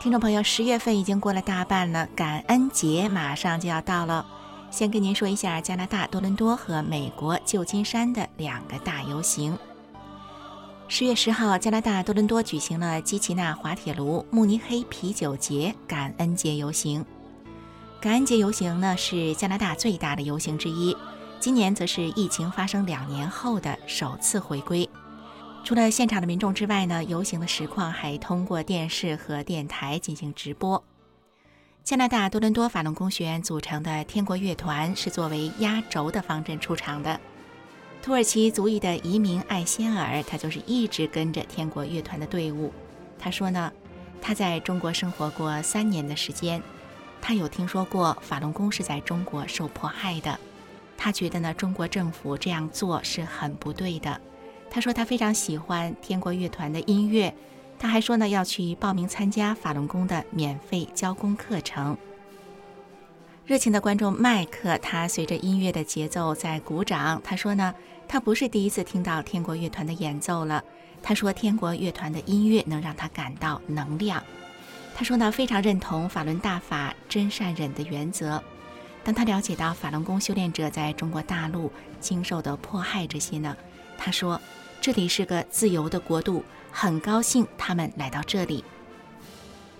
听众朋友，十月份已经过了大半了，感恩节马上就要到了。先跟您说一下加拿大多伦多和美国旧金山的两个大游行。十月十号，加拿大多伦多举行了基奇纳滑铁卢慕尼黑啤酒节感恩节游行。感恩节游行呢是加拿大最大的游行之一，今年则是疫情发生两年后的首次回归。除了现场的民众之外呢，游行的实况还通过电视和电台进行直播。加拿大多伦多法轮功学院组成的天国乐团是作为压轴的方阵出场的。土耳其族裔的移民艾仙尔，他就是一直跟着天国乐团的队伍。他说呢，他在中国生活过三年的时间，他有听说过法轮功是在中国受迫害的。他觉得呢，中国政府这样做是很不对的。他说他非常喜欢天国乐团的音乐，他还说呢要去报名参加法轮功的免费教功课程。热情的观众麦克，他随着音乐的节奏在鼓掌。他说呢，他不是第一次听到天国乐团的演奏了。他说天国乐团的音乐能让他感到能量。他说呢，非常认同法轮大法真善忍的原则。当他了解到法轮功修炼者在中国大陆经受的迫害这些呢，他说。这里是个自由的国度，很高兴他们来到这里。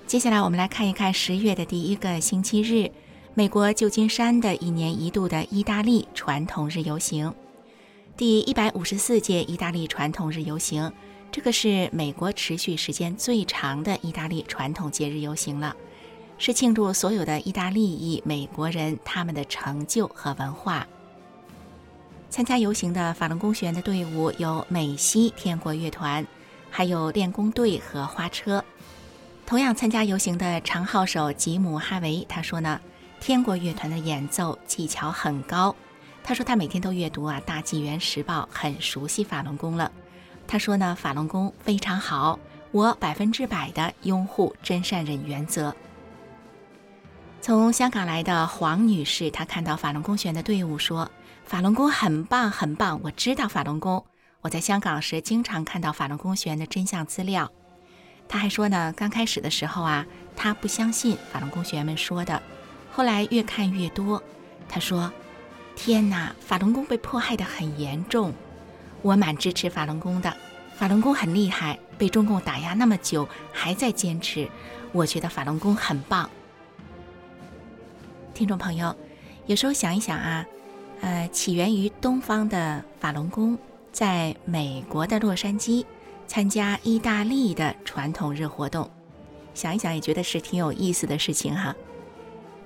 接下来，我们来看一看十月的第一个星期日，美国旧金山的一年一度的意大利传统日游行，第一百五十四届意大利传统日游行。这个是美国持续时间最长的意大利传统节日游行了，是庆祝所有的意大利裔美国人他们的成就和文化。参加游行的法轮功学员的队伍有美西天国乐团，还有练功队和花车。同样参加游行的长号手吉姆哈维他说呢，天国乐团的演奏技巧很高。他说他每天都阅读啊《大纪元时报》，很熟悉法轮功了。他说呢，法轮功非常好，我百分之百的拥护真善忍原则。从香港来的黄女士，她看到法轮功学员的队伍说。法轮功很棒，很棒！我知道法轮功。我在香港时经常看到法轮功学员的真相资料。他还说呢，刚开始的时候啊，他不相信法轮功学员们说的，后来越看越多。他说：“天哪，法轮功被迫害的很严重，我蛮支持法轮功的。法轮功很厉害，被中共打压那么久还在坚持，我觉得法轮功很棒。”听众朋友，有时候想一想啊。呃，起源于东方的法轮功，在美国的洛杉矶参加意大利的传统日活动，想一想也觉得是挺有意思的事情哈。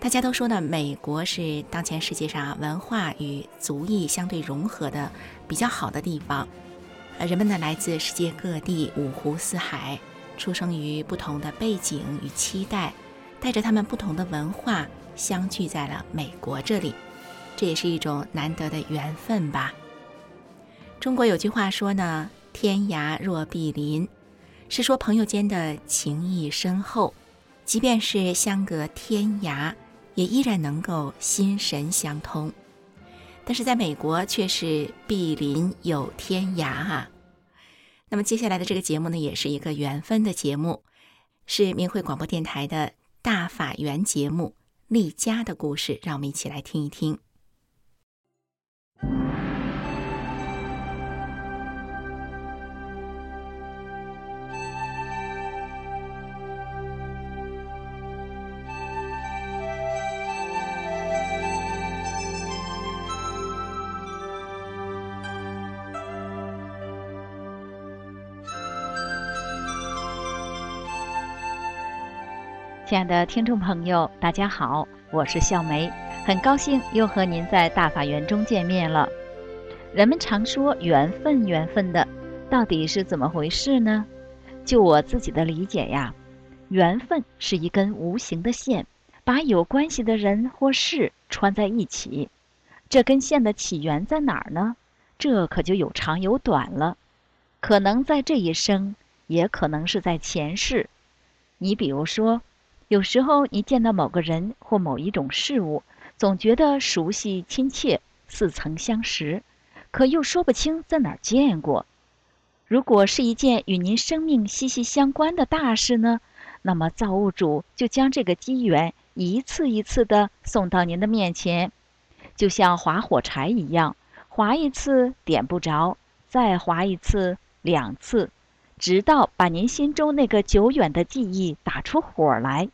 大家都说呢，美国是当前世界上文化与族裔相对融合的比较好的地方，呃，人们呢来自世界各地五湖四海，出生于不同的背景与期待，带着他们不同的文化相聚在了美国这里。这也是一种难得的缘分吧。中国有句话说呢：“天涯若比邻”，是说朋友间的情谊深厚，即便是相隔天涯，也依然能够心神相通。但是在美国却是比邻有天涯啊。那么接下来的这个节目呢，也是一个缘分的节目，是明慧广播电台的大法缘节目《丽家的故事》，让我们一起来听一听。亲爱的听众朋友，大家好，我是笑梅，很高兴又和您在大法园中见面了。人们常说缘分，缘分的，到底是怎么回事呢？就我自己的理解呀，缘分是一根无形的线，把有关系的人或事串在一起。这根线的起源在哪儿呢？这可就有长有短了。可能在这一生，也可能是在前世。你比如说，有时候你见到某个人或某一种事物，总觉得熟悉亲切，似曾相识，可又说不清在哪儿见过。如果是一件与您生命息息相关的大事呢，那么造物主就将这个机缘一次一次地送到您的面前，就像划火柴一样，划一次点不着，再划一次、两次，直到把您心中那个久远的记忆打出火来。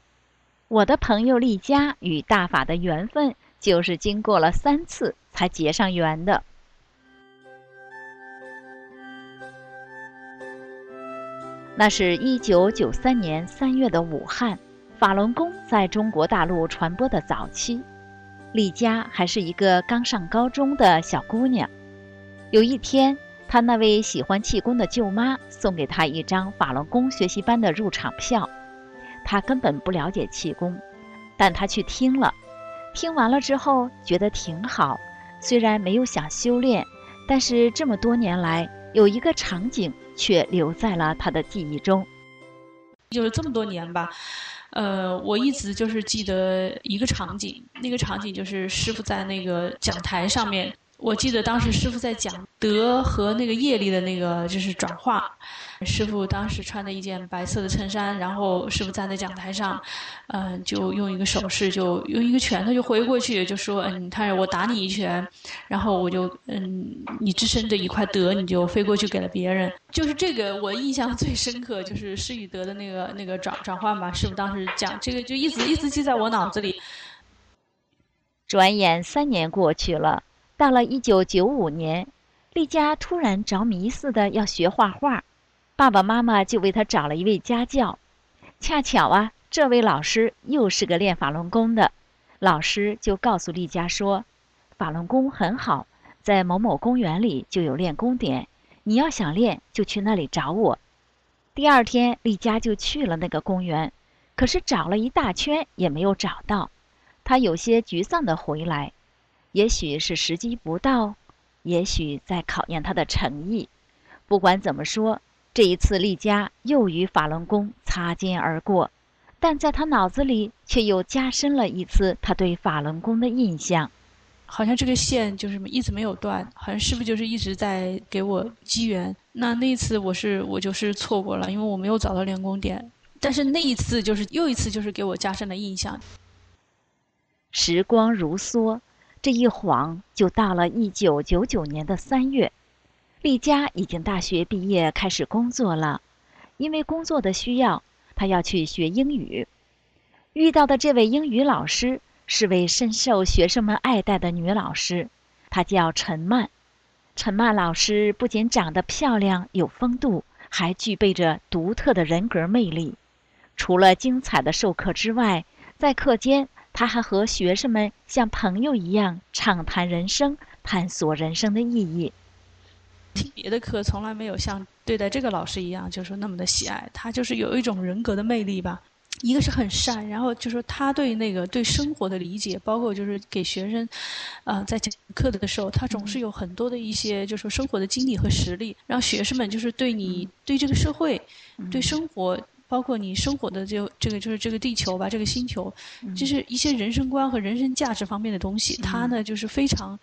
我的朋友丽佳与大法的缘分，就是经过了三次才结上缘的。那是一九九三年三月的武汉，法轮功在中国大陆传播的早期。丽佳还是一个刚上高中的小姑娘。有一天，她那位喜欢气功的舅妈送给她一张法轮功学习班的入场票。他根本不了解气功，但他去听了。听完了之后，觉得挺好。虽然没有想修炼，但是这么多年来，有一个场景。却留在了他的记忆中。就是这么多年吧，呃，我一直就是记得一个场景，那个场景就是师傅在那个讲台上面。我记得当时师傅在讲德和那个业力的那个就是转化。师傅当时穿的一件白色的衬衫，然后师傅站在讲台上，嗯，就用一个手势，就用一个拳头就挥过去，就说：“嗯，你看我打你一拳，然后我就嗯，你自身的一块德，你就飞过去给了别人。”就是这个我印象最深刻，就是失与德的那个那个转转换吧。师傅当时讲这个，就一直一直记在我脑子里。转眼三年过去了。到了一九九五年，丽佳突然着迷似的要学画画，爸爸妈妈就为她找了一位家教。恰巧啊，这位老师又是个练法轮功的，老师就告诉丽佳说：“法轮功很好，在某某公园里就有练功点，你要想练就去那里找我。”第二天，丽佳就去了那个公园，可是找了一大圈也没有找到，她有些沮丧的回来。也许是时机不到，也许在考验他的诚意。不管怎么说，这一次丽佳又与法轮功擦肩而过，但在他脑子里却又加深了一次他对法轮功的印象。好像这个线就是一直没有断，好像师傅就是一直在给我机缘。那那一次我是我就是错过了，因为我没有找到练功点。但是那一次就是又一次就是给我加深了印象。时光如梭。这一晃就到了一九九九年的三月，丽佳已经大学毕业，开始工作了。因为工作的需要，她要去学英语。遇到的这位英语老师是位深受学生们爱戴的女老师，她叫陈曼。陈曼老师不仅长得漂亮有风度，还具备着独特的人格魅力。除了精彩的授课之外，在课间。他还和学生们像朋友一样畅谈人生，探索人生的意义。听别的课从来没有像对待这个老师一样，就是说那么的喜爱。他就是有一种人格的魅力吧。一个是很善，然后就说他对那个对生活的理解，包括就是给学生，呃，在讲课的时候，他总是有很多的一些就是说生活的经历和实例，让学生们就是对你对这个社会，对生活。包括你生活的就这个就是这个地球吧，这个星球，就是一些人生观和人生价值方面的东西，它呢就是非常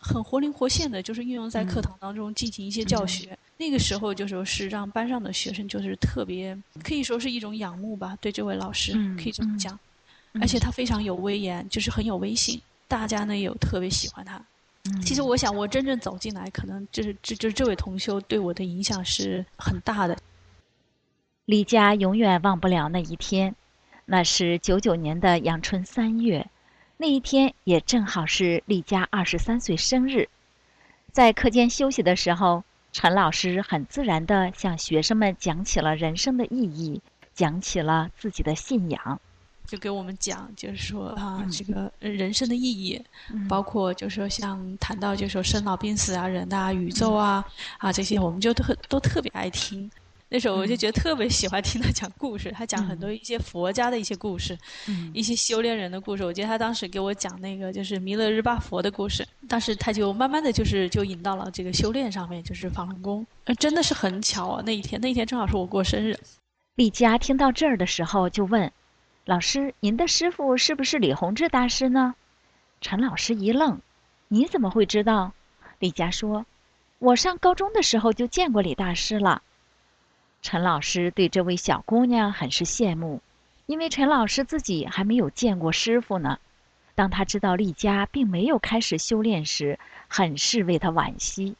很活灵活现的，就是运用在课堂当中进行一些教学。那个时候就说是让班上的学生就是特别可以说是一种仰慕吧，对这位老师可以这么讲，而且他非常有威严，就是很有威信，大家呢也有特别喜欢他。其实我想，我真正走进来，可能就是这就是这位同修对我的影响是很大的。李佳永远忘不了那一天，那是九九年的阳春三月，那一天也正好是李佳二十三岁生日。在课间休息的时候，陈老师很自然地向学生们讲起了人生的意义，讲起了自己的信仰，就给我们讲，就是说啊，这个人生的意义，包括就是说像谈到就是说生老病死啊、人啊、宇宙啊啊这些，我们就特都特别爱听。那时候我就觉得特别喜欢听他讲故事，他讲很多一些佛家的一些故事，一些修炼人的故事。我记得他当时给我讲那个就是弥勒日巴佛的故事，当时他就慢慢的就是就引到了这个修炼上面，就是法轮功。真的是很巧啊，那一天那一天正好是我过生日。丽佳听到这儿的时候就问：“老师，您的师傅是不是李洪志大师呢？”陈老师一愣：“你怎么会知道？”丽佳说：“我上高中的时候就见过李大师了。”陈老师对这位小姑娘很是羡慕，因为陈老师自己还没有见过师傅呢。当他知道丽佳并没有开始修炼时，很是为她惋惜。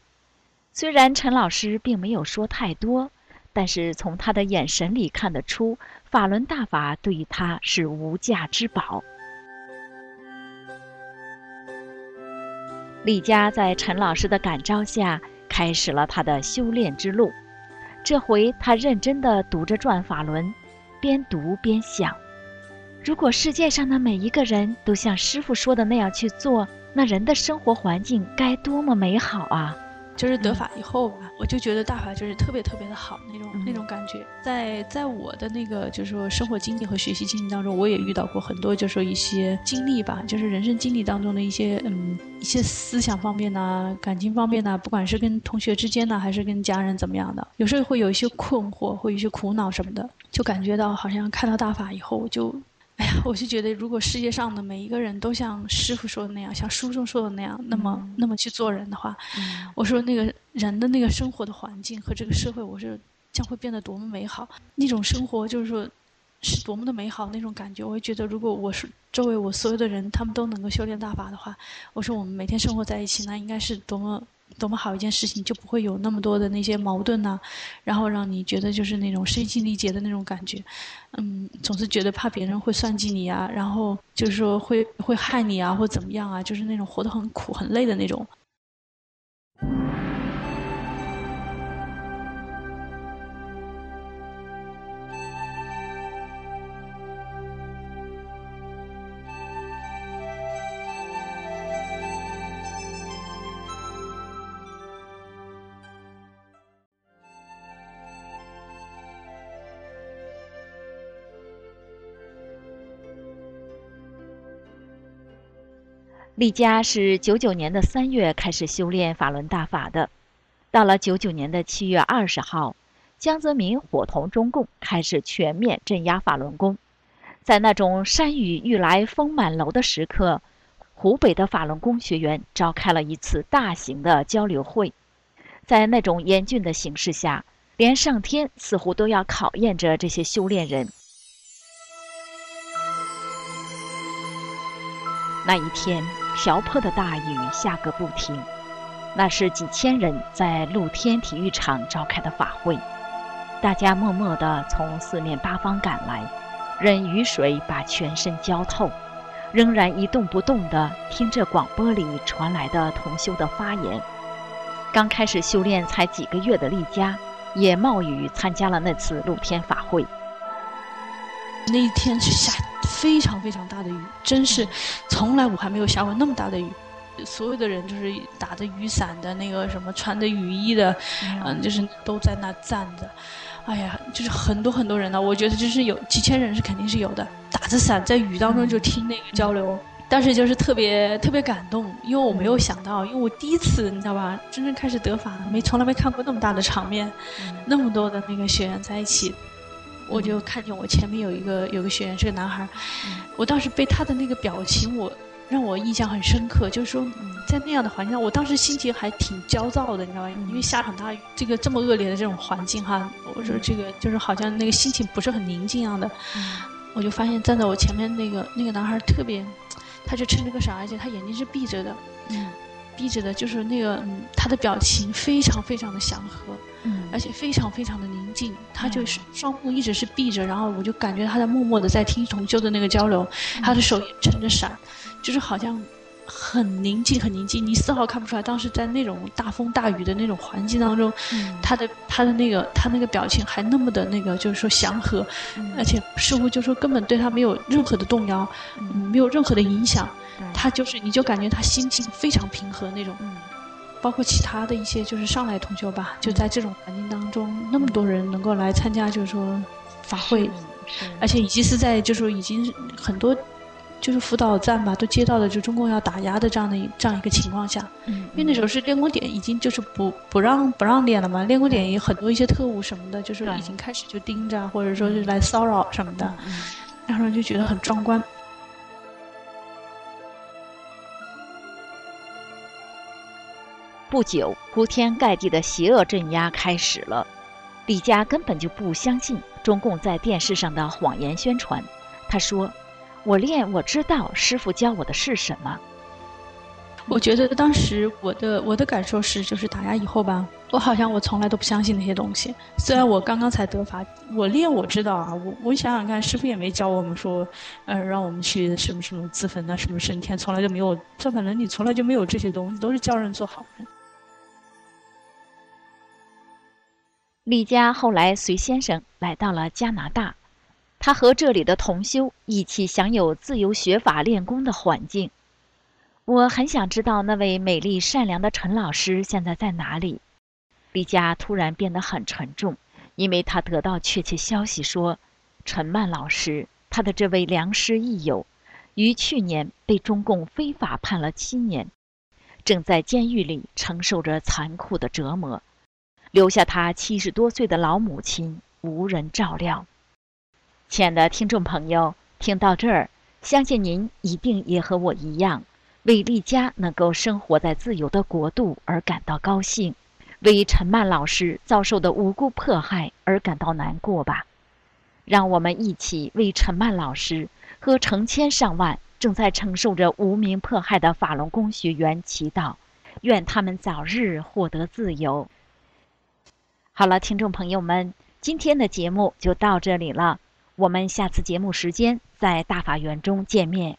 虽然陈老师并没有说太多。但是从他的眼神里看得出，法轮大法对于他是无价之宝。丽佳在陈老师的感召下，开始了他的修炼之路。这回他认真地读着《转法轮》，边读边想：如果世界上的每一个人都像师傅说的那样去做，那人的生活环境该多么美好啊！就是得法以后吧，我就觉得大法就是特别特别的好那种那种感觉。在在我的那个就是说生活经历和学习经历当中，我也遇到过很多就是说一些经历吧，就是人生经历当中的一些嗯一些思想方面呐、感情方面呐，不管是跟同学之间呢，还是跟家人怎么样的，有时候会有一些困惑，会有一些苦恼什么的，就感觉到好像看到大法以后就。哎呀，我是觉得，如果世界上的每一个人都像师傅说的那样，像书中说的那样，那么那么去做人的话，我说那个人的那个生活的环境和这个社会，我是将会变得多么美好。那种生活就是说，是多么的美好那种感觉。我会觉得，如果我是周围我所有的人，他们都能够修炼大法的话，我说我们每天生活在一起，那应该是多么。多么好一件事情，就不会有那么多的那些矛盾呐，然后让你觉得就是那种身心力竭的那种感觉，嗯，总是觉得怕别人会算计你啊，然后就是说会会害你啊，或怎么样啊，就是那种活得很苦很累的那种。丽佳是九九年的三月开始修炼法轮大法的，到了九九年的七月二十号，江泽民伙同中共开始全面镇压法轮功。在那种山雨欲来风满楼的时刻，湖北的法轮功学员召开了一次大型的交流会。在那种严峻的形势下，连上天似乎都要考验着这些修炼人。那一天。瓢泼的大雨下个不停，那是几千人在露天体育场召开的法会，大家默默地从四面八方赶来，任雨水把全身浇透，仍然一动不动地听着广播里传来的同修的发言。刚开始修炼才几个月的丽佳，也冒雨参加了那次露天法会。那一天是下非常非常大的雨，真是从来我还没有下过那么大的雨。所有的人就是打着雨伞的那个什么，穿着雨衣的，嗯，就是都在那站着。哎呀，就是很多很多人呢，我觉得就是有几千人是肯定是有的，打着伞在雨当中就听那个交流。当时就是特别特别感动，因为我没有想到，因为我第一次你知道吧，真正开始得法，没从来没看过那么大的场面，那么多的那个学员在一起。我就看见我前面有一个有个学员是个男孩，我当时被他的那个表情，我让我印象很深刻。就是说，在那样的环境下，我当时心情还挺焦躁的，你知道吗？因为下场大雨，这个这么恶劣的这种环境哈，我说这个就是好像那个心情不是很宁静一样的。我就发现站在我前面那个那个男孩特别，他就撑着个伞，而且他眼睛是闭着的，闭着的，就是那个他的表情非常非常的祥和。而且非常非常的宁静，他就是双目一直是闭着，然后我就感觉他在默默的在听同修的那个交流，他的手也撑着伞，就是好像很宁静很宁静，你丝毫看不出来当时在那种大风大雨的那种环境当中，他的他的那个他那个表情还那么的那个就是说祥和，而且似乎就说根本对他没有任何的动摇，没有任何的影响，他就是你就感觉他心情非常平和那种。包括其他的一些就是上来同修吧，就在这种环境当中，那么多人能够来参加，就是说法会，而且已经是在就是说已经很多。就是辅导站吧，都接到了就中共要打压的这样的这样一个情况下，嗯，因为那时候是练功点已经就是不不让不让练了嘛，练功点有很多一些特务什么的，就是已经开始就盯着或者说是来骚扰什么的，然后就觉得很壮观。不久，铺天盖地的邪恶镇压开始了，李佳根本就不相信中共在电视上的谎言宣传，他说。我练，我知道师傅教我的是什么。我觉得当时我的我的感受是，就是打压以后吧，我好像我从来都不相信那些东西。虽然我刚刚才得法，我练我知道啊，我我想想看，师傅也没教我们说，呃，让我们去什么什么自焚啊，什么升天，从来就没有。这反正你从来就没有这些东西，都是教人做好人。李佳后来随先生来到了加拿大。他和这里的同修一起享有自由学法练功的环境。我很想知道那位美丽善良的陈老师现在在哪里。李佳突然变得很沉重，因为他得到确切消息说，陈曼老师，他的这位良师益友，于去年被中共非法判了七年，正在监狱里承受着残酷的折磨，留下他七十多岁的老母亲无人照料。亲爱的听众朋友，听到这儿，相信您一定也和我一样，为丽佳能够生活在自由的国度而感到高兴，为陈曼老师遭受的无辜迫害而感到难过吧。让我们一起为陈曼老师和成千上万正在承受着无名迫害的法轮功学员祈祷，愿他们早日获得自由。好了，听众朋友们，今天的节目就到这里了。我们下次节目时间在大法园中见面。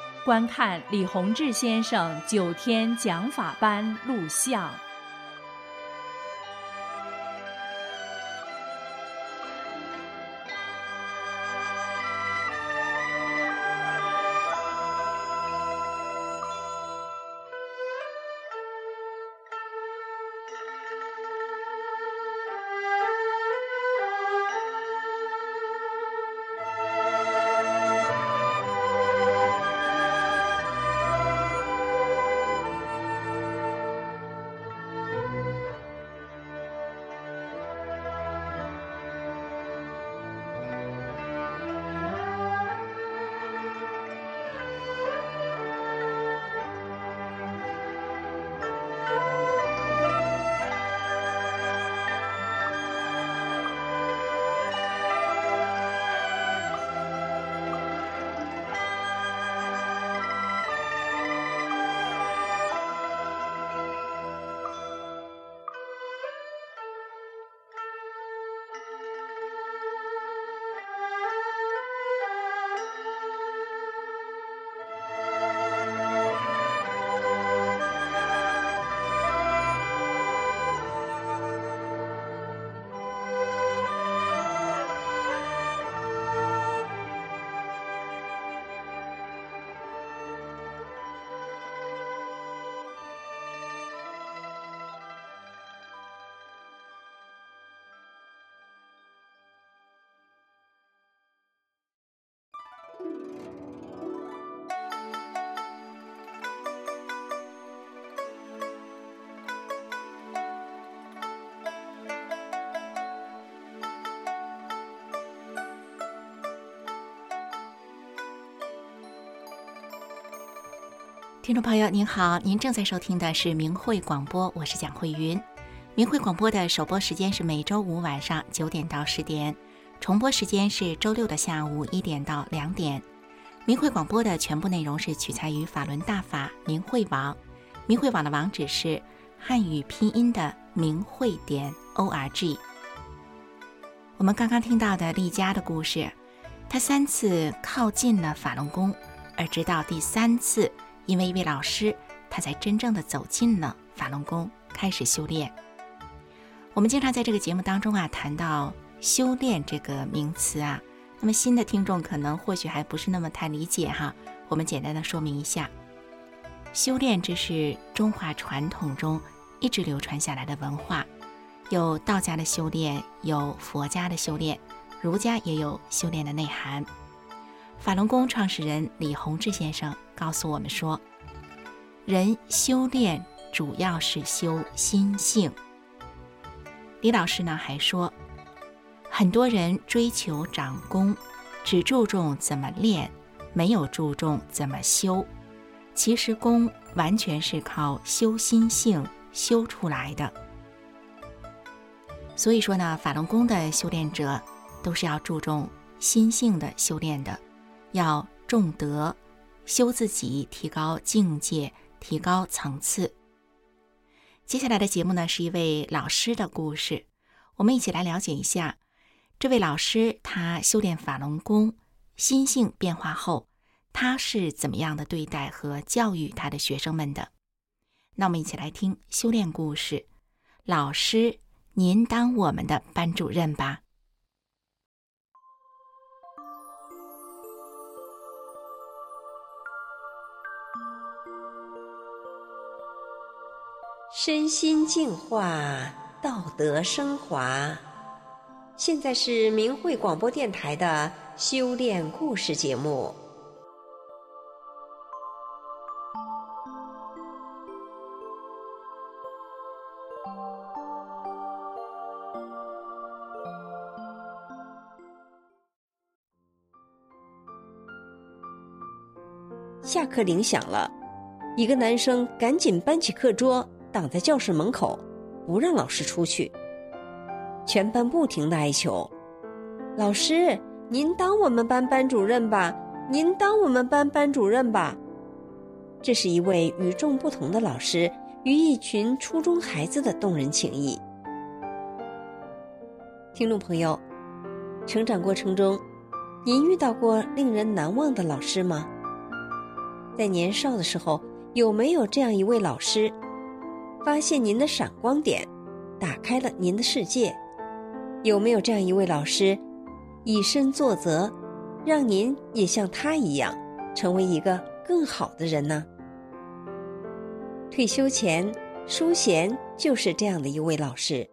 观看李洪志先生九天讲法班录像。听众朋友您好，您正在收听的是明慧广播，我是蒋慧云。明慧广播的首播时间是每周五晚上九点到十点，重播时间是周六的下午一点到两点。明慧广播的全部内容是取材于法轮大法明慧网，明慧网的网址是汉语拼音的明慧点 o r g。我们刚刚听到的丽佳的故事，她三次靠近了法轮功，而直到第三次，因为一位老师，他才真正的走进了法轮功，开始修炼。我们经常在这个节目当中啊谈到修炼这个名词啊，那么新的听众可能或许还不是那么太理解哈。我们简单的说明一下，修炼这是中华传统中一直流传下来的文化，有道家的修炼，有佛家的修炼，儒家也有修炼的内涵。法轮功创始人李洪志先生告诉我们说，人修炼主要是修心性。李老师呢还说，很多人追求长功，只注重怎么练，没有注重怎么修。其实功完全是靠修心性修出来的。所以说呢，法轮功的修炼者都是要注重心性的修炼的，要重德，修自己，提高境界，提高层次。接下来的节目呢，是一位老师的故事，我们一起来了解一下这位老师他修炼法轮功，心性变化后，他是怎么样的对待和教育他的学生们的。那我们一起来听修炼故事。老师，您当我们的班主任吧。身心净化，道德升华。现在是明慧广播电台的修炼故事节目。下课铃响了，一个男生赶紧搬起课桌。挡在教室门口，不让老师出去。全班不停的哀求：“老师，您当我们班班主任吧！您当我们班班主任吧！”这是一位与众不同的老师与一群初中孩子的动人情谊。听众朋友，成长过程中，您遇到过令人难忘的老师吗？在年少的时候，有没有这样一位老师？发现您的闪光点，打开了您的世界。有没有这样一位老师，以身作则，让您也像他一样，成为一个更好的人呢？退休前，淑贤就是这样的一位老师。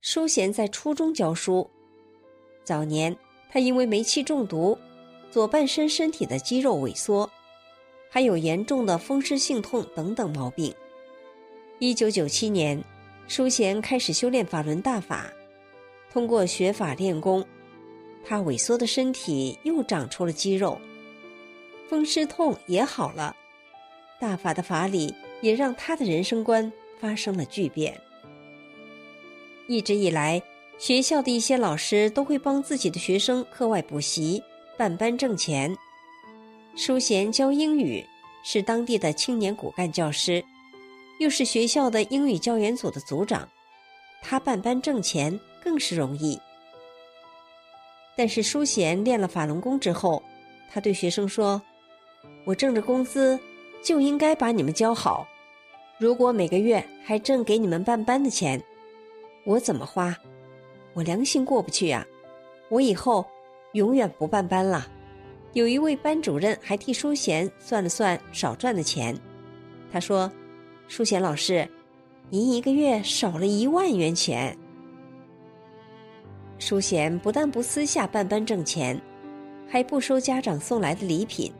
淑贤在初中教书，早年他因为煤气中毒，左半身身体的肌肉萎缩。还有严重的风湿性痛等等毛病。一九九七年，淑贤开始修炼法轮大法，通过学法练功，他萎缩的身体又长出了肌肉，风湿痛也好了。大法的法理也让他的人生观发生了巨变。一直以来，学校的一些老师都会帮自己的学生课外补习、办班挣钱。淑贤教英语，是当地的青年骨干教师，又是学校的英语教研组的组长。他办班挣钱更是容易。但是淑贤练了法轮功之后，他对学生说：“我挣着工资，就应该把你们教好。如果每个月还挣给你们办班的钱，我怎么花？我良心过不去呀！我以后永远不办班了。”有一位班主任还替淑贤算了算少赚的钱，他说：“淑贤老师，您一个月少了一万元钱。”淑贤不但不私下办班挣钱，还不收家长送来的礼品，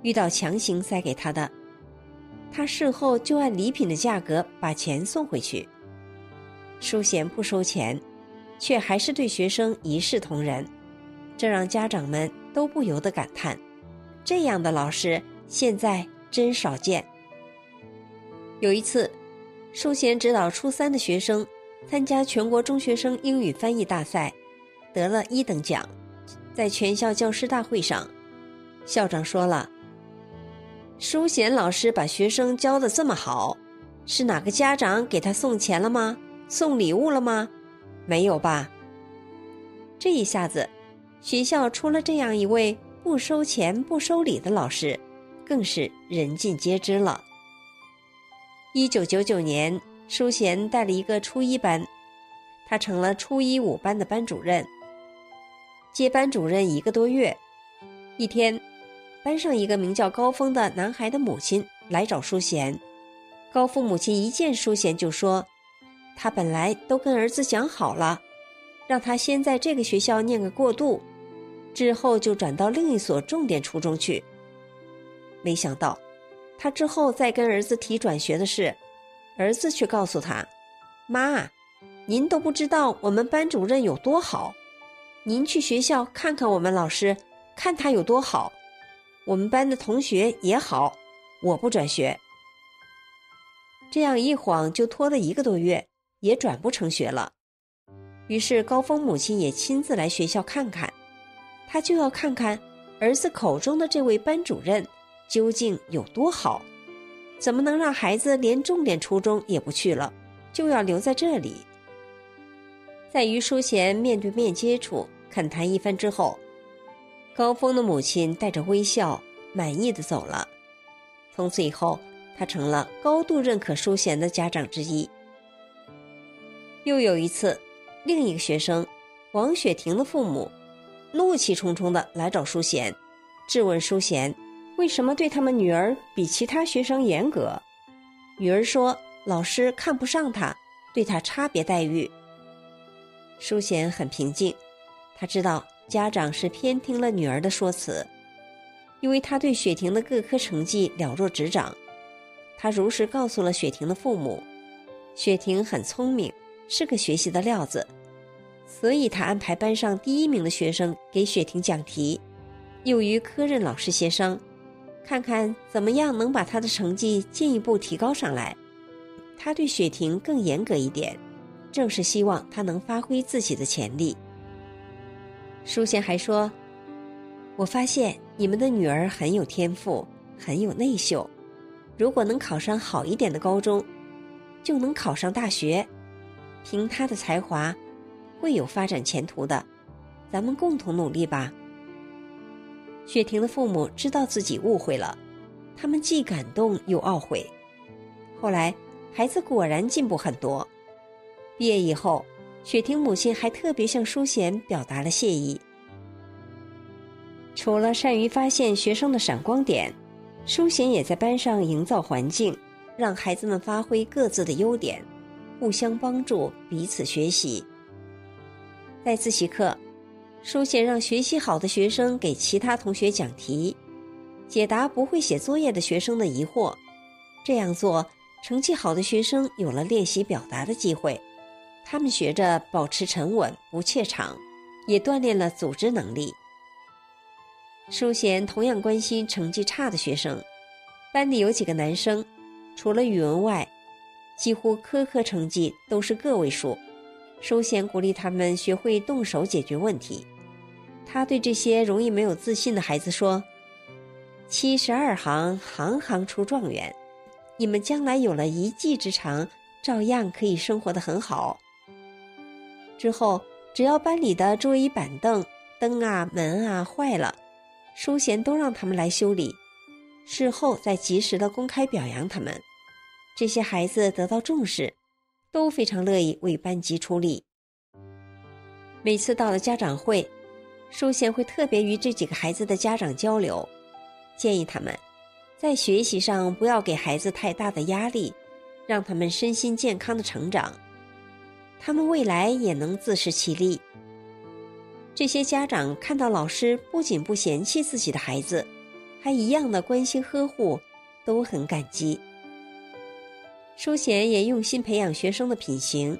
遇到强行塞给他的，他事后就按礼品的价格把钱送回去。淑贤不收钱，却还是对学生一视同仁，这让家长们。都不由得感叹：“这样的老师现在真少见。”有一次，淑贤指导初三的学生参加全国中学生英语翻译大赛，得了一等奖。在全校教师大会上，校长说了：“淑贤老师把学生教的这么好，是哪个家长给他送钱了吗？送礼物了吗？没有吧？”这一下子，学校出了这样一位不收钱不收礼的老师，更是人尽皆知了。一九九九年，淑贤带了一个初一班，他成了初一五班的班主任。接班主任一个多月，一天，班上一个名叫高峰的男孩的母亲来找淑贤。高峰母亲一见淑贤就说：“他本来都跟儿子讲好了，让他先在这个学校念个过渡，之后就转到另一所重点初中去。没想到。”他之后再跟儿子提转学的事，儿子却告诉他：“妈，您都不知道我们班主任有多好，您去学校看看我们老师，看他有多好。我们班的同学也好，我不转学。”这样一晃就拖了一个多月，也转不成学了。于是高峰母亲也亲自来学校看看，他就要看看儿子口中的这位班主任。究竟有多好？怎么能让孩子连重点初中也不去了，就要留在这里？在与淑贤面对面接触、恳谈一番之后，高峰的母亲带着微笑，满意的走了。从此以后，他成了高度认可淑贤的家长之一。又有一次，另一个学生王雪婷的父母怒气冲冲的来找淑贤，质问淑贤。为什么对他们女儿比其他学生严格？女儿说：“老师看不上她，对她差别待遇。”淑贤很平静，他知道家长是偏听了女儿的说辞，因为他对雪婷的各科成绩了若指掌。他如实告诉了雪婷的父母，雪婷很聪明，是个学习的料子，所以他安排班上第一名的学生给雪婷讲题，又与科任老师协商。看看怎么样能把他的成绩进一步提高上来。他对雪婷更严格一点，正是希望她能发挥自己的潜力。淑贤还说：“我发现你们的女儿很有天赋，很有内秀。如果能考上好一点的高中，就能考上大学。凭她的才华，会有发展前途的。咱们共同努力吧。”雪婷的父母知道自己误会了，他们既感动又懊悔。后来，孩子果然进步很多。毕业以后，雪婷母亲还特别向淑贤表达了谢意。除了善于发现学生的闪光点，淑贤也在班上营造环境，让孩子们发挥各自的优点，互相帮助，彼此学习。在自习课。书写让学习好的学生给其他同学讲题，解答不会写作业的学生的疑惑。这样做，成绩好的学生有了练习表达的机会，他们学着保持沉稳不怯场，也锻炼了组织能力。淑贤同样关心成绩差的学生，班里有几个男生，除了语文外，几乎科科成绩都是个位数。淑贤鼓励他们学会动手解决问题。他对这些容易没有自信的孩子说：“七十二行，行行出状元。你们将来有了一技之长，照样可以生活的很好。之后，只要班里的桌椅板凳、灯啊、门啊坏了，淑贤都让他们来修理，事后再及时的公开表扬他们。这些孩子得到重视，都非常乐意为班级出力。每次到了家长会。”淑贤会特别与这几个孩子的家长交流，建议他们在学习上不要给孩子太大的压力，让他们身心健康的成长，他们未来也能自食其力。这些家长看到老师不仅不嫌弃自己的孩子，还一样的关心呵护，都很感激。淑贤也用心培养学生的品行，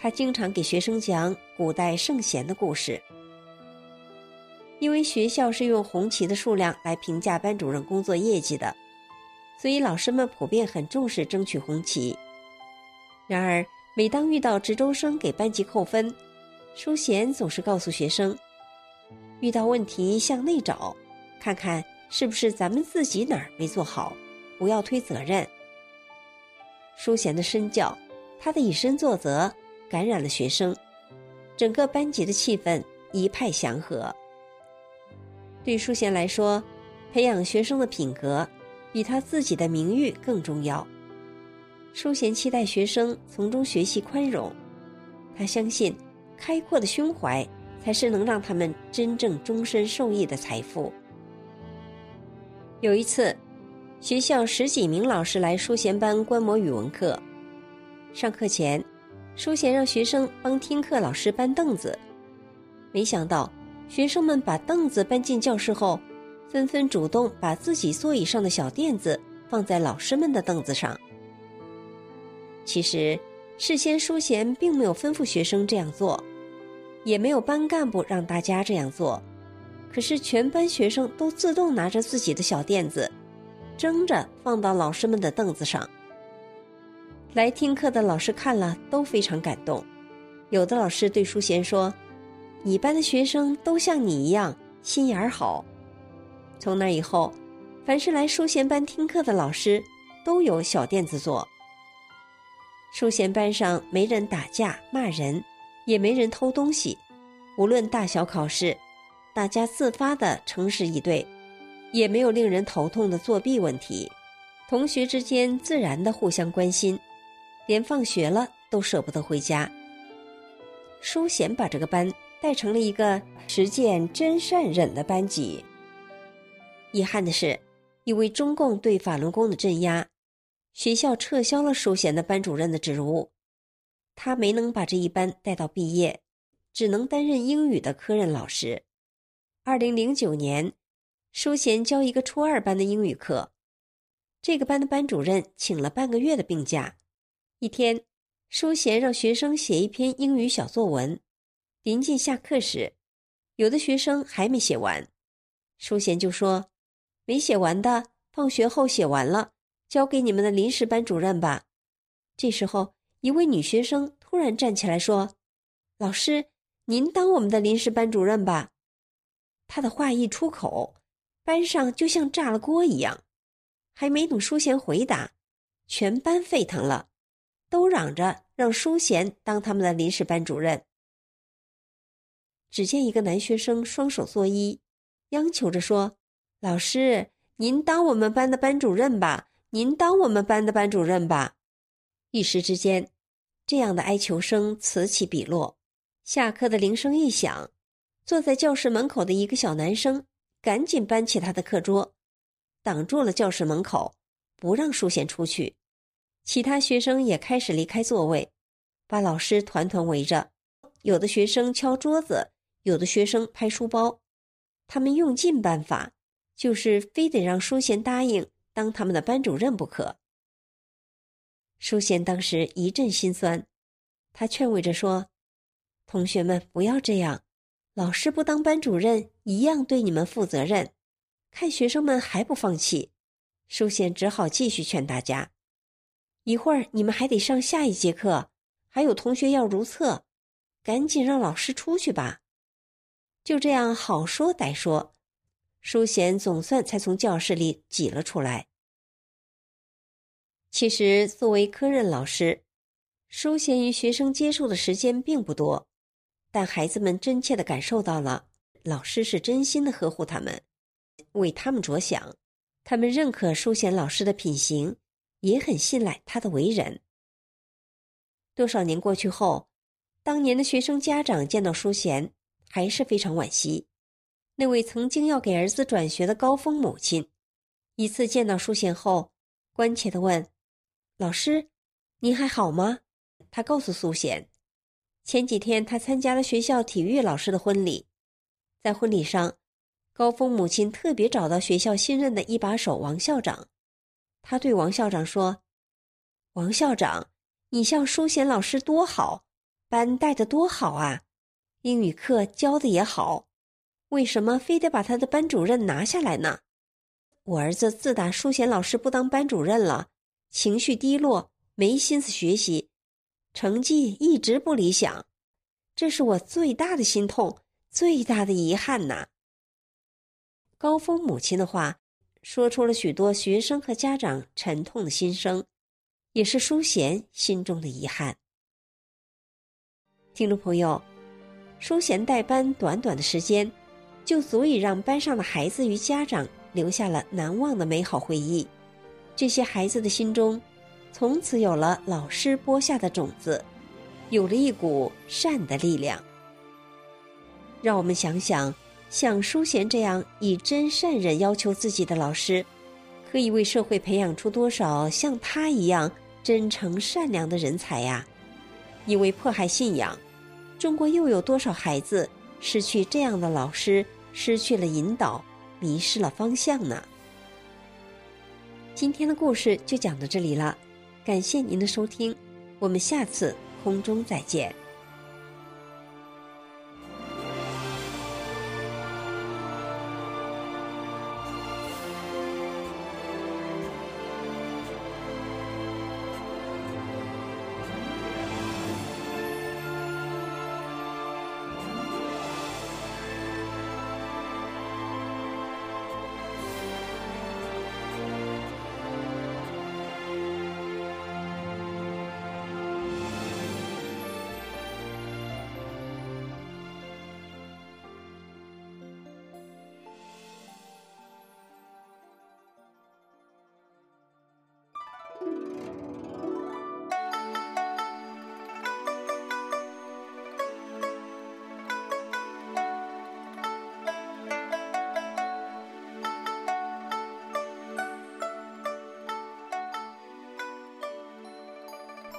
他经常给学生讲古代圣贤的故事。因为学校是用红旗的数量来评价班主任工作业绩的，所以老师们普遍很重视争取红旗。然而，每当遇到值周生给班级扣分，淑贤总是告诉学生：“遇到问题向内找，看看是不是咱们自己哪儿没做好，不要推责任。”淑贤的身教，他的以身作则，感染了学生，整个班级的气氛一派祥和。对淑贤来说，培养学生的品格，比他自己的名誉更重要。淑贤期待学生从中学习宽容，他相信，开阔的胸怀才是能让他们真正终身受益的财富。有一次，学校十几名老师来淑贤班观摩语文课，上课前，淑贤让学生帮听课老师搬凳子，没想到学生们把凳子搬进教室后，纷纷主动把自己座椅上的小垫子放在老师们的凳子上。其实，事先淑贤并没有吩咐学生这样做，也没有班干部让大家这样做。可是，全班学生都自动拿着自己的小垫子，争着放到老师们的凳子上。来听课的老师看了都非常感动，有的老师对淑贤说：“你班的学生都像你一样心眼儿好。”从那以后，凡是来淑贤班听课的老师都有小垫子坐。淑贤班上没人打架骂人，也没人偷东西。无论大小考试，大家自发的诚实以对，也没有令人头痛的作弊问题。同学之间自然的互相关心，连放学了都舍不得回家。淑贤把这个班带成了一个实践真善忍的班级。遗憾的是，因为中共对法轮功的镇压。学校撤销了淑贤的班主任的职务，他没能把这一班带到毕业，只能担任英语的科任老师。二零零九年，淑贤教一个初二班的英语课，这个班的班主任请了半个月的病假。一天，淑贤让学生写一篇英语小作文，临近下课时，有的学生还没写完，淑贤就说：“没写完的，放学后写完了。”交给你们的临时班主任吧。这时候，一位女学生突然站起来说：“老师，您当我们的临时班主任吧。”她的话一出口，班上就像炸了锅一样。还没等淑贤回答，全班沸腾了，都嚷着让淑贤当他们的临时班主任。只见一个男学生双手作揖，央求着说：“老师，您当我们班的班主任吧。”您当我们班的班主任吧！一时之间，这样的哀求声此起彼落。下课的铃声一响，坐在教室门口的一个小男生赶紧搬起他的课桌，挡住了教室门口，不让淑贤出去。其他学生也开始离开座位，把老师团团围着。有的学生敲桌子，有的学生拍书包，他们用尽办法，就是非得让淑贤答应。当他们的班主任不可。淑贤当时一阵心酸，他劝慰着说：“同学们不要这样，老师不当班主任一样对你们负责任。”看学生们还不放弃，淑贤只好继续劝大家：“一会儿你们还得上下一节课，还有同学要如厕，赶紧让老师出去吧。”就这样好说歹说。淑贤总算才从教室里挤了出来。其实，作为科任老师，淑贤与学生接触的时间并不多，但孩子们真切的感受到了老师是真心的呵护他们，为他们着想。他们认可淑贤老师的品行，也很信赖他的为人。多少年过去后，当年的学生家长见到淑贤，还是非常惋惜。那位曾经要给儿子转学的高峰母亲，一次见到淑贤后，关切地问：“老师，您还好吗？”他告诉苏贤，前几天他参加了学校体育老师的婚礼，在婚礼上，高峰母亲特别找到学校新任的一把手王校长，他对王校长说：“王校长，你像淑贤老师多好，班带的多好啊，英语课教的也好。”为什么非得把他的班主任拿下来呢？我儿子自打淑贤老师不当班主任了，情绪低落，没心思学习，成绩一直不理想，这是我最大的心痛，最大的遗憾呐。高峰母亲的话，说出了许多学生和家长沉痛的心声，也是淑贤心中的遗憾。听众朋友，淑贤带班短短的时间，就足以让班上的孩子与家长留下了难忘的美好回忆。这些孩子的心中，从此有了老师播下的种子，有了一股善的力量。让我们想想。像淑贤这样以真善忍要求自己的老师，可以为社会培养出多少像他一样真诚善良的人才呀？因为迫害信仰，中国又有多少孩子失去这样的老师，失去了引导，迷失了方向呢？今天的故事就讲到这里了，感谢您的收听，我们下次空中再见。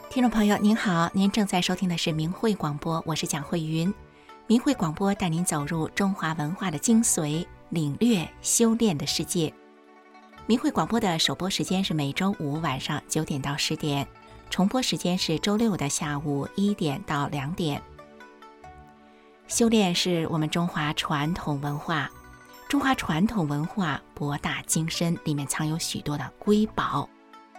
听众朋友您好，您正在收听的是明慧广播，我是蒋慧云。明慧广播带您走入中华文化的精髓，领略修炼的世界。明慧广播的首播时间是每周五晚上九点到十点，重播时间是周六的下午一点到两点。修炼是我们中华传统文化，中华传统文化博大精深，里面藏有许多的瑰宝。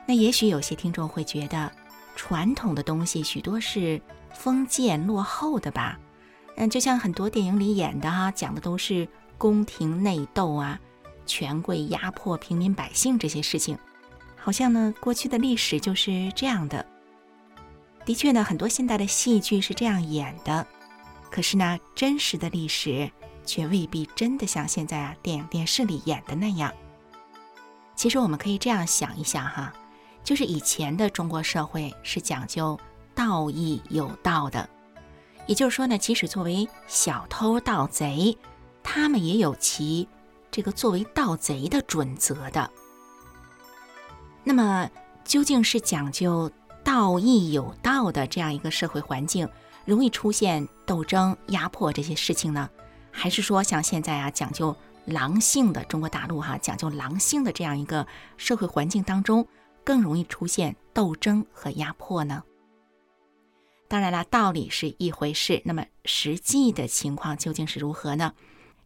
那也许有些听众会觉得。传统的东西许多是封建落后的吧，嗯，就像很多电影里演的哈，讲的都是宫廷内斗啊，权贵压迫平民百姓这些事情，好像呢过去的历史就是这样的。的确呢，很多现代的戏剧是这样演的，可是呢，真实的历史却未必真的像现在啊电影电视里演的那样。其实我们可以这样想一想哈。就是以前的中国社会是讲究道义有道的，也就是说呢，即使作为小偷盗贼，他们也有其这个作为盗贼的准则的。那么，究竟是讲究道义有道的这样一个社会环境，容易出现斗争、压迫这些事情呢？还是说像现在啊，讲究狼性的中国大陆哈，讲究狼性的这样一个社会环境当中？更容易出现斗争和压迫呢？当然了，道理是一回事，那么实际的情况究竟是如何呢？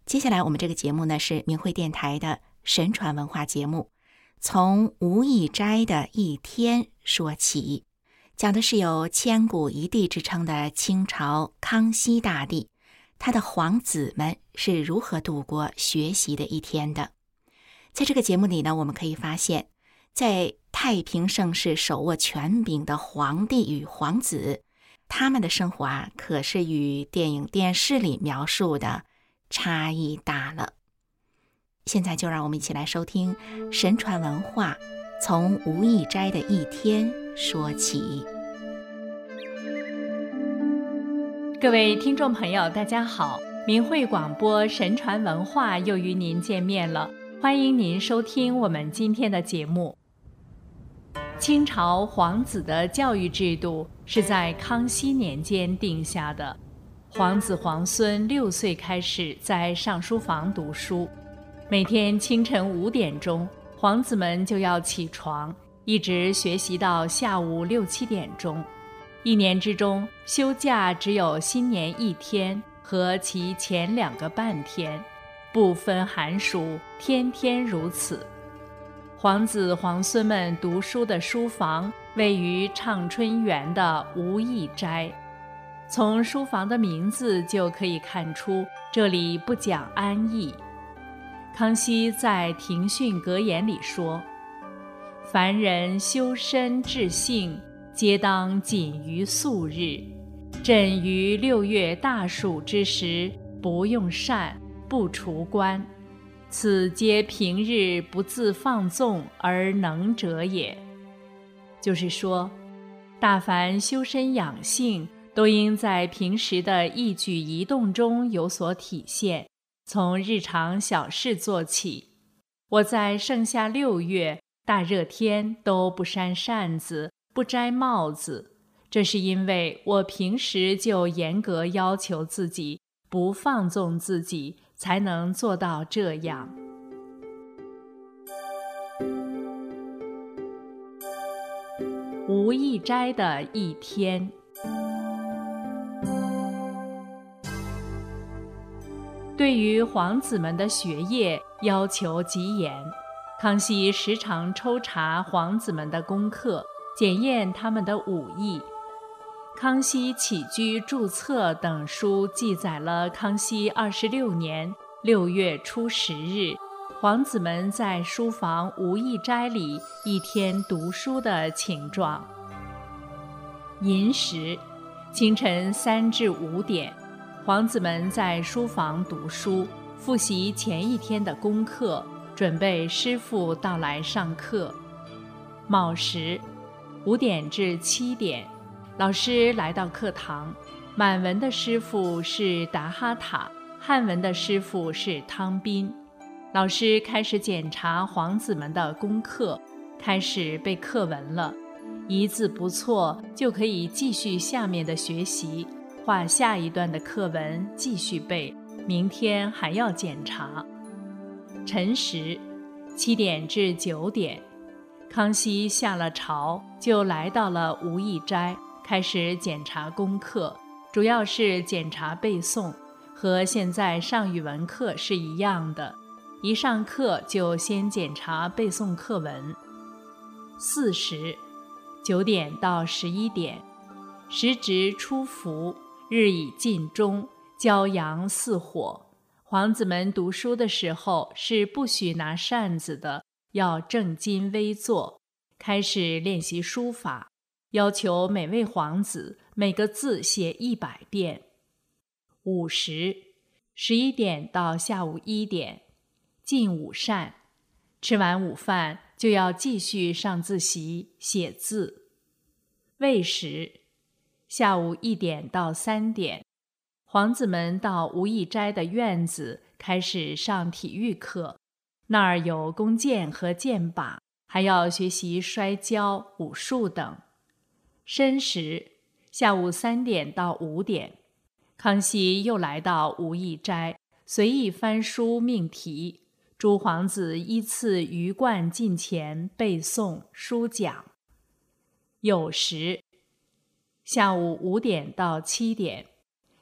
接下来我们这个节目呢是明慧电台的神传文化节目，从吴义斋的一天说起，讲的是有千古一帝之称的清朝康熙大帝，他的皇子们是如何度过学习的一天的。在这个节目里呢，我们可以发现，在太平盛世手握权柄的皇帝与皇子，他们的生活啊，可是与电影电视里描述的差异大了。现在就让我们一起来收听神传文化，从吴义斋的一天说起。各位听众朋友，大家好，明慧广播神传文化又与您见面了，欢迎您收听我们今天的节目。清朝皇子的教育制度是在康熙年间定下的，皇子皇孙六岁开始在上书房读书，每天清晨五点钟，皇子们就要起床，一直学习到下午六七点钟。一年之中，休假只有新年一天和其前两个半天，不分寒暑，天天如此。皇子皇孙们读书的书房位于畅春园的无义斋。从书房的名字就可以看出，这里不讲安逸。康熙在庭训格言里说：“凡人修身治性，皆当谨于素日。朕于六月大暑之时，不用膳，不除官，此皆平日不自放纵而能者也。”就是说，大凡修身养性。都应在平时的一举一动中有所体现，从日常小事做起。我在盛夏六月大热天都不扇扇子，不摘帽子，这是因为我平时就严格要求自己，不放纵自己，才能做到这样。无意斋的一天。对于皇子们的学业要求极严，康熙时常抽查皇子们的功课，检验他们的武艺。《康熙起居注册》等书记载了康熙二十六年六月初十日，皇子们在书房无意斋里一天读书的情状。寅时，清晨三至五点。皇子们在书房读书，复习前一天的功课，准备师傅到来上课。卯时，五点至七点，老师来到课堂。满文的师傅是达哈塔，汉文的师傅是汤斌。老师开始检查皇子们的功课，开始背课文了。一字不错，就可以继续下面的学习。画下一段的课文继续背，明天还要检查。辰时，七点至九点，康熙下了朝，就来到了无义斋，开始检查功课，主要是检查背诵，和现在上语文课是一样的。一上课就先检查背诵课文。巳时，九点到十一点，时值初伏。日已尽中，骄阳似火。皇子们读书的时候是不许拿扇子的，要正襟危坐。开始练习书法，要求每位皇子每个字写一百遍。午时，十一点到下午一点，进午膳。吃完午饭就要继续上自习写字。未时。下午一点到三点，皇子们到无义斋的院子开始上体育课，那儿有弓箭和箭靶，还要学习摔跤、武术等。申时，下午三点到五点，康熙又来到无义斋，随意翻书命题，诸皇子依次鱼贯近前背诵书讲。酉时。下午五点到七点，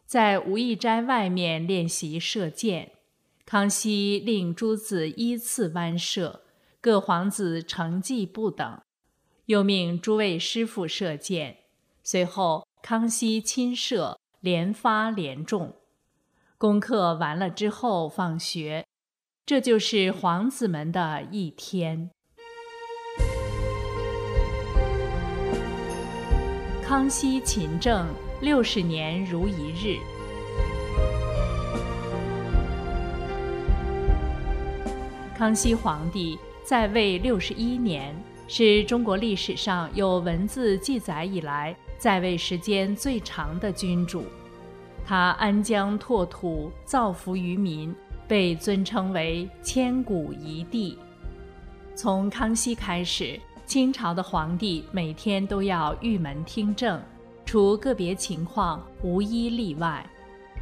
在无义斋外面练习射箭。康熙令诸子依次弯射，各皇子成绩不等，又命诸位师傅射箭。随后，康熙亲射，连发连中。功课完了之后放学，这就是皇子们的一天。康熙勤政六十年如一日。康熙皇帝在位六十一年，是中国历史上有文字记载以来在位时间最长的君主。他安疆拓土，造福于民，被尊称为千古一帝。从康熙开始。清朝的皇帝每天都要御门听政，除个别情况无一例外。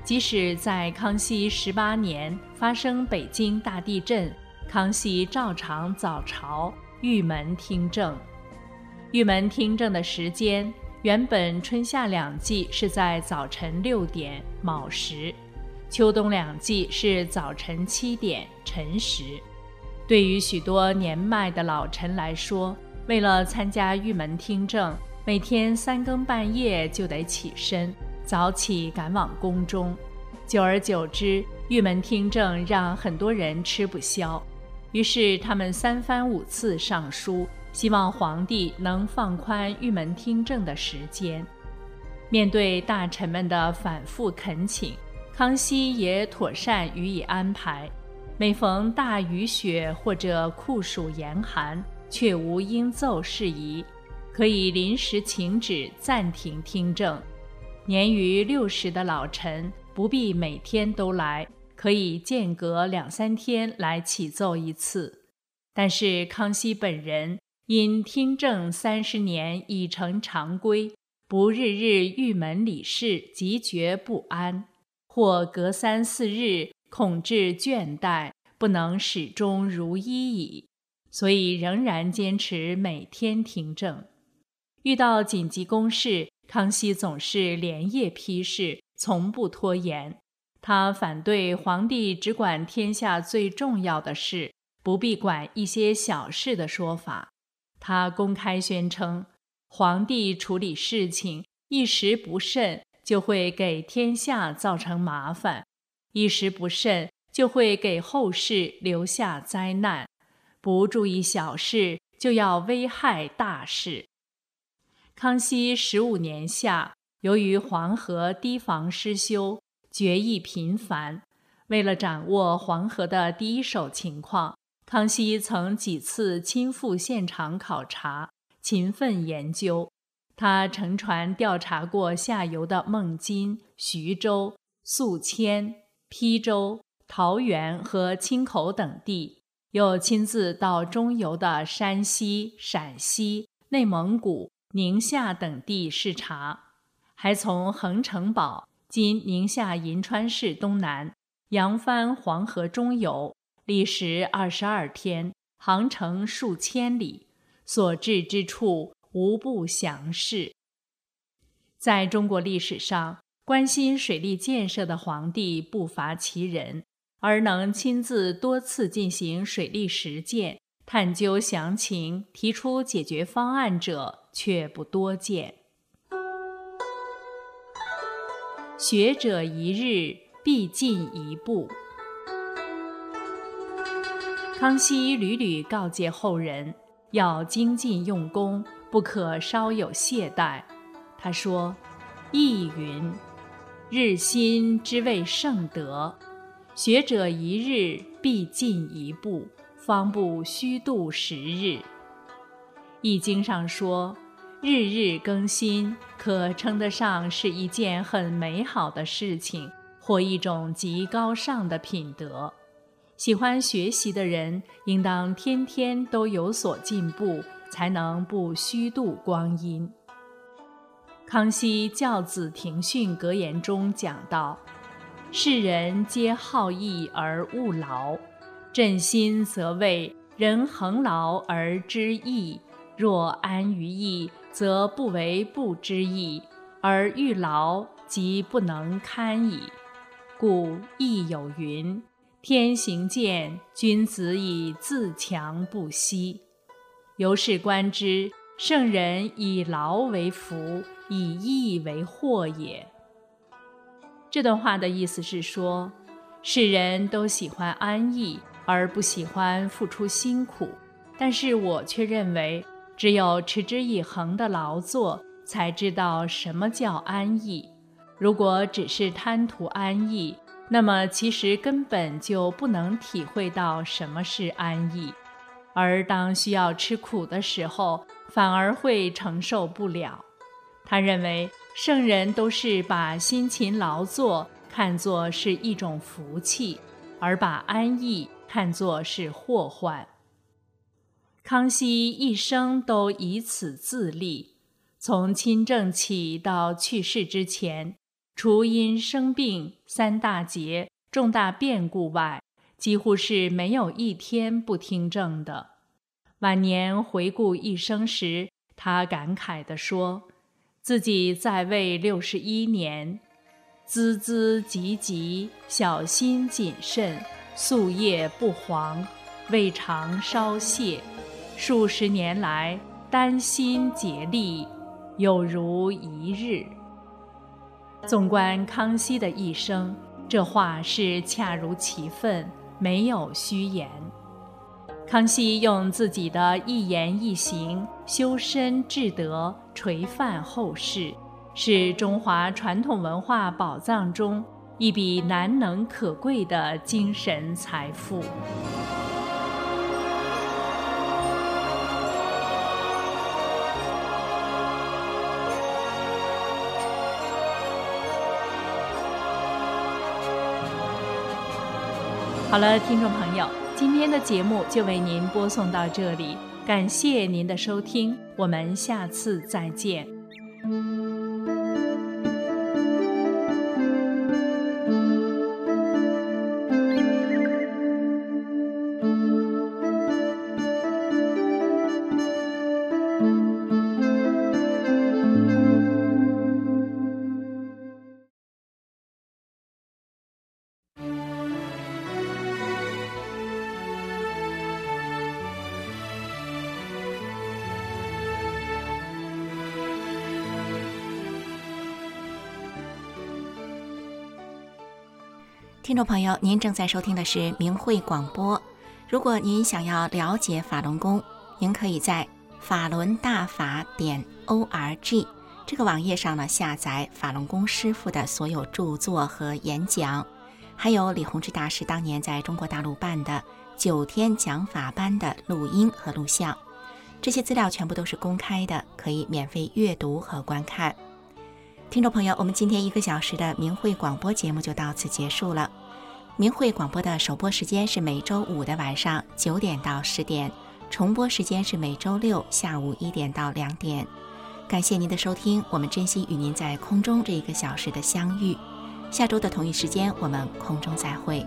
即使在康熙十八年发生北京大地震，康熙照常早朝玉门听政。玉门听政的时间原本春夏两季是在早晨六点卯时，秋冬两季是早晨七点辰时。对于许多年迈的老臣来说，为了参加玉门听政，每天三更半夜就得起身，早起赶往宫中。久而久之，玉门听政让很多人吃不消，于是他们三番五次上书，希望皇帝能放宽玉门听政的时间。面对大臣们的反复恳请，康熙也妥善予以安排。每逢大雨雪或者酷暑严寒，却无应奏事宜，可以临时请旨暂停听政。年逾六十的老臣。不必每天都来，可以间隔两三天来启奏一次。但是康熙本人因听政三十年已成常规，不日日玉门理事，极觉不安；或隔三四日，恐致倦怠，不能始终如一矣。所以仍然坚持每天听政。遇到紧急公事，康熙总是连夜批示。从不拖延，他反对皇帝只管天下最重要的事，不必管一些小事的说法。他公开宣称，皇帝处理事情一时不慎，就会给天下造成麻烦；一时不慎，就会给后世留下灾难。不注意小事，就要危害大事。康熙十五年夏。由于黄河堤防失修，决议频繁。为了掌握黄河的第一手情况，康熙曾几次亲赴现场考察，勤奋研究。他乘船调查过下游的孟津、徐州、宿迁、邳州、桃园和青口等地，又亲自到中游的山西、陕西、内蒙古、宁夏等地视察。还从横城堡（今宁夏银川市东南）扬帆黄河中游，历时二十二天，航程数千里，所至之处无不详视。在中国历史上，关心水利建设的皇帝不乏其人，而能亲自多次进行水利实践、探究详情、提出解决方案者却不多见。学者一日必进一步。康熙屡屡告诫后人要精进用功，不可稍有懈怠。他说：“意云，日新之谓圣德，学者一日必进一步，方不虚度时日。”《易经》上说。日日更新，可称得上是一件很美好的事情，或一种极高尚的品德。喜欢学习的人，应当天天都有所进步，才能不虚度光阴。康熙教子庭训格言中讲到：“世人皆好逸而恶劳，朕心则为人恒劳而知义。若安于逸。”则不为不知义，而欲劳即不能堪矣。故亦有云：“天行健，君子以自强不息。”由是观之，圣人以劳为福，以逸为祸也。这段话的意思是说，世人都喜欢安逸，而不喜欢付出辛苦，但是我却认为。只有持之以恒的劳作，才知道什么叫安逸。如果只是贪图安逸，那么其实根本就不能体会到什么是安逸。而当需要吃苦的时候，反而会承受不了。他认为圣人都是把辛勤劳作看作是一种福气，而把安逸看作是祸患。康熙一生都以此自立，从亲政起到去世之前，除因生病、三大劫、重大变故外，几乎是没有一天不听政的。晚年回顾一生时，他感慨地说：“自己在位六十一年，孜孜汲汲，小心谨慎，夙夜不遑，未尝稍懈。”数十年来，丹心竭力，有如一日。纵观康熙的一生，这话是恰如其分，没有虚言。康熙用自己的一言一行修身治德，垂范后世，是中华传统文化宝藏中一笔难能可贵的精神财富。好了，听众朋友，今天的节目就为您播送到这里，感谢您的收听，我们下次再见。听众朋友，您正在收听的是明慧广播。如果您想要了解法轮功，您可以在法轮大法点 o r g 这个网页上呢下载法轮功师傅的所有著作和演讲，还有李洪志大师当年在中国大陆办的九天讲法班的录音和录像。这些资料全部都是公开的，可以免费阅读和观看。听众朋友，我们今天一个小时的明慧广播节目就到此结束了。明慧广播的首播时间是每周五的晚上九点到十点，重播时间是每周六下午一点到两点。感谢您的收听，我们珍惜与您在空中这一个小时的相遇。下周的同一时间，我们空中再会。